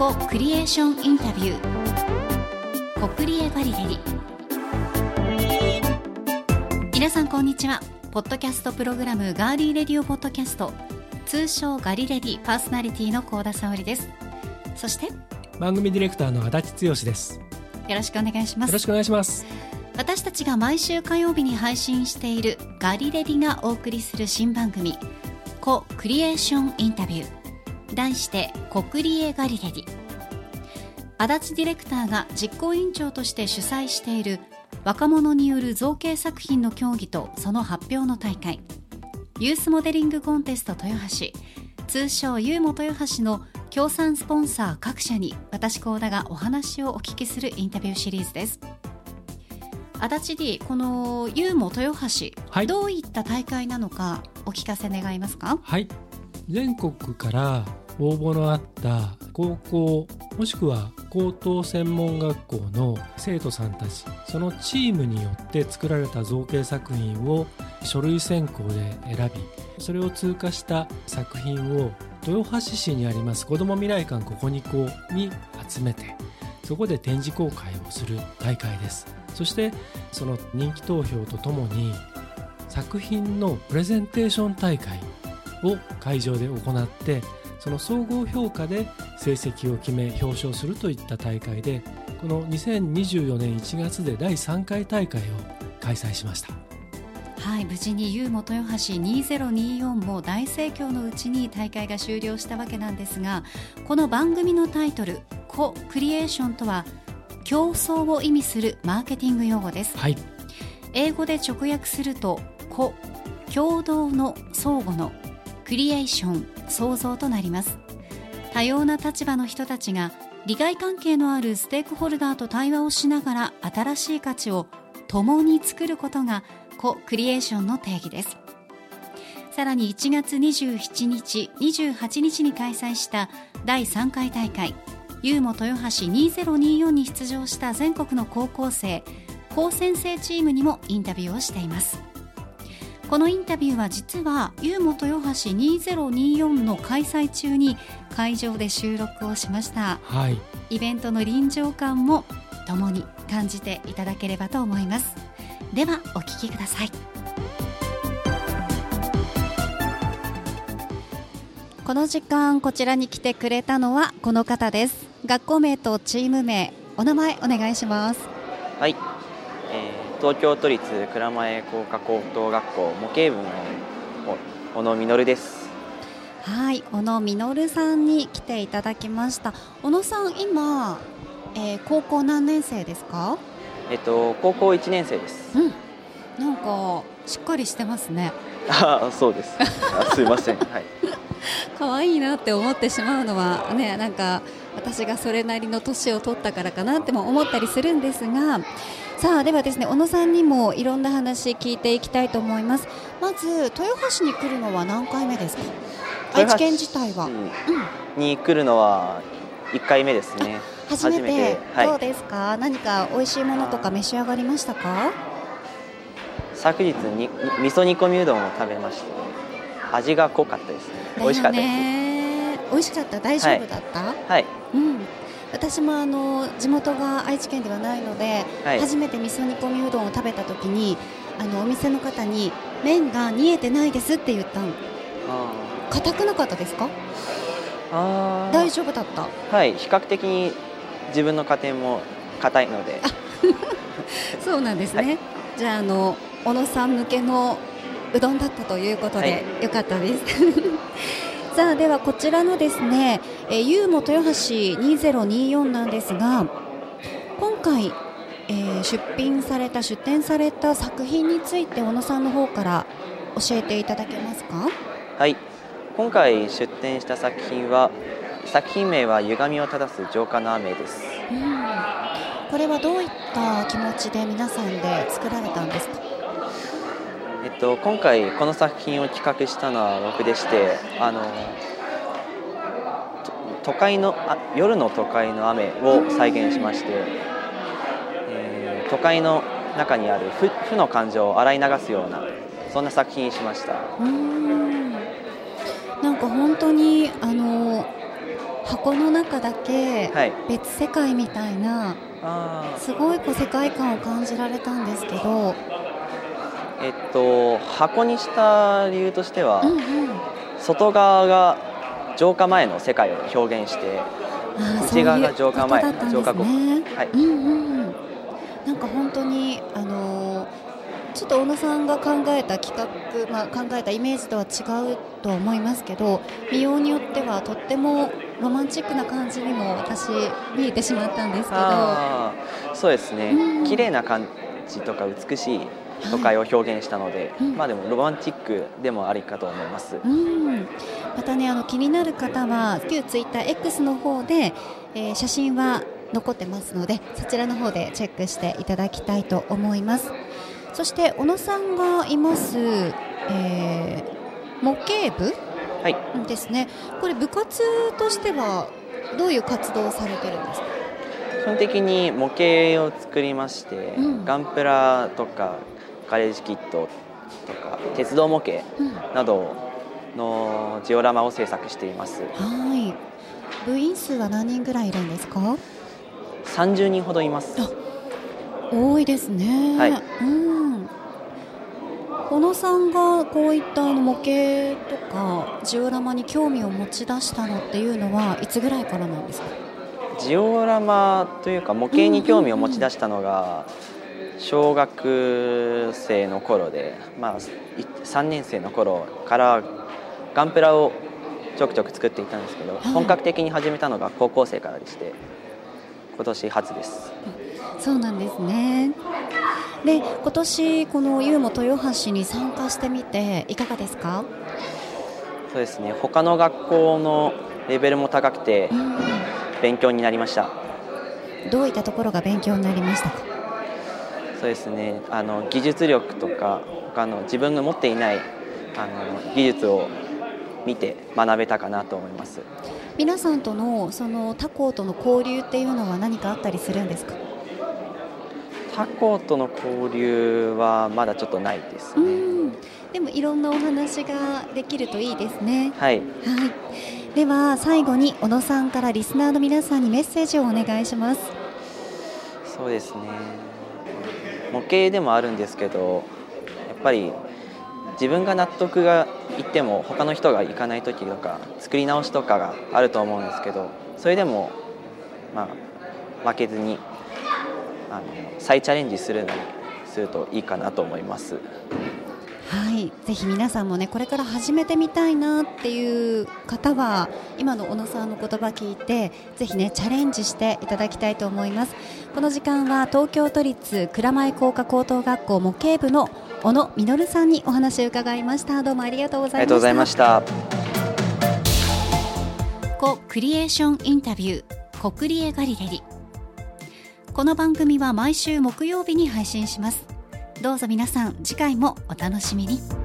コクリエーションインタビュー。コクリエガリレディ皆さんこんにちは。ポッドキャストプログラムガーリーレディオポッドキャスト。通称ガリレディパーソナリティの高田沙織です。そして番組ディレクターの足立剛です。よろしくお願いします。よろしくお願いします。私たちが毎週火曜日に配信しているガリレディがお送りする新番組コクリエーションインタビュー題してコクリエガリレディ足立ディレクターが実行委員長として主催している若者による造形作品の競技とその発表の大会。ユースモデリングコンテスト豊橋。通称ユーモ豊橋の協賛スポンサー各社に私高田がお話をお聞きするインタビューシリーズです。足立 D このユーモ豊橋、はい。どういった大会なのかお聞かせ願いますか？はい。全国から応募のあった高校もしくは高等専門学校の生徒さんたちそのチームによって作られた造形作品を書類選考で選びそれを通過した作品を豊橋市にあります子ども未来館ここに校に集めてそこで展示公開をする大会です。そしてその人気投票とともに作品のプレゼンテーション大会を会場で行ってその総合評価で成績を決め表彰するといった大会でこの2024年1月で第3回大会を開催しました。はい無事にユーモ豊橋2024も大盛況のうちに大会が終了したわけなんですがこの番組のタイトル「コ・クリエーション」とは競争を意味するマーケティング用語です。はい。英語で直訳すると「コ」共同の相互のクリエーション創造となります。多様な立場の人たちが利害関係のあるステークホルダーと対話をしながら新しい価値を共に作ることがコ・クリエーションの定義です。さらに1月27日28日に開催した第3回大会ユーモ豊橋2024に出場した全国の高校生高専生チームにもインタビューをしています。このインタビューは実はユーモ豊橋2024の開催中に会場で収録をしました。はい。イベントの臨場感も共に感じていただければと思います。ではお聞きください。この時間こちらに来てくれたのはこの方です。学校名とチーム名お名前お願いします。はい、えー東京都立蔵前工科高等学校模型部のお小野実です。はい小野実さんに来ていただきました小野さん今、えー高校何年生ですか？えっと高校1年生です。うんなんかしっかりしてますねあ、そうです。あすいません。はい。可愛いなって思ってしまうのはねなんか私がそれなりの年を取ったからかなっても思ったりするんですがさあではですね小野さんにもいろんな話聞いていきたいと思います。まず豊橋に来るのは何回目ですか？愛知県自体は、うん、に来るのは1回目ですね。初めて。はい。どうですか、何か美味しいものとか召し上がりましたか？昨日に味噌煮込みうどんを食べまして、味が濃かったですね。美味しかったです。ね美味しかった？大丈夫だった、はい。うん。私もあの地元が愛知県ではないので、はい。初めて味噌煮込みうどんを食べた時にあのお店の方に麺が煮えてないですって言ったの。あ硬くなかったですか？大丈夫だった？はい。比較的に自分の家庭も硬いので、そうなんですね、はい。じゃああの小野さん向けのうどんだったということで、はい。よかったですさあではこちらのですね、えー、ユーモ豊橋2024なんですが今回、えー出品された出展された作品について小野さんの方から教えていただけますか？はい。今回出展した作品は作品名は歪みを正す浄化の雨です。うんこれはどういった気持ちで皆さんで作られたんですか？えっと、今回この作品を企画したのは僕でしてあのと都会のあ夜の都会の雨を再現しまして、えー都会の中にある負負の感情を洗い流すようなそんな作品にしました。うーん。なんか本当にあの箱の中だけはい。別世界みたいなあすごいこう世界観を感じられたんですけど、ーえっと箱にした理由としては、うんうん、外側が浄化前の世界を表現して内側が浄化前そういうことだったんです浄化後ね。はい。うんうん、なんか本当にあのーちょっと小野さんが考えた企画、まあ、考えたイメージとは違うとは思いますけど見ようによってはとってもロマンチックな感じにも私見えてしまったんですけど。そうですね、うん。綺麗な感じとか美しい都会を表現したので、うん。まあでもロマンチックでもありかと思います、うん、またねあの気になる方は旧ツイッター X の方で、えー写真は残ってますのでそちらの方でチェックしていただきたいと思います。そして小野さんがいます、えー模型部？はい。ですね。これ部活としてはどういう活動をされてるんですか？基本的に模型を作りまして、うん。ガンプラとかガレージキットとか鉄道模型うん。などのジオラマを制作しています。はい。部員数は何人ぐらいいるんですか？30人ほどいます。あ多いですね、はい。うん、小野さんがこういったあの模型とかジオラマに興味を持ち出したのっていうのはいつぐらいからなんですか？ジオラマというか模型に興味を持ち出したのが小学生の頃で、まあ、い3年生の頃からガンプラをちょくちょく作っていたんですけど、はい。本格的に始めたのが高校生からでして今年初です。そうなんですね。で今年このユーモ豊橋に参加してみていかがですか、そうですね。他の学校のレベルも高くてう勉強になりました。ん、どういったところが勉強になりましたか？そうですね。あの技術力とか他の自分が持っていないあの技術を見て学べたかなと思います。皆さんとのその他校との交流っていうのは何かあったりするんですか？他校との交流はまだちょっとないですうねん。でもいろんなお話ができるといいですね。はい。はい。では最後に小野さんからリスナーの皆さんにメッセージをお願いします。そうですね模型でもあるんですけどやっぱり自分が納得がいっても他の人が行かない時とか作り直しとかがあると思うんですけどそれでもまあ負けずにあの再チャレンジするのにするといいかなと思います。ぜひ皆さんもねこれから始めてみたいなっていう方は今の小野さんの言葉聞いてぜひねチャレンジしていただきたいと思います。この時間は東京都立蔵前工科高等学校模型部の小野実さんにお話を伺いました。どうもありがとうございました。ありがとうございました。コクリエーションインタビューコクリエガリレリ。この番組は毎週木曜日に配信しますどうぞ皆さん次回もお楽しみに。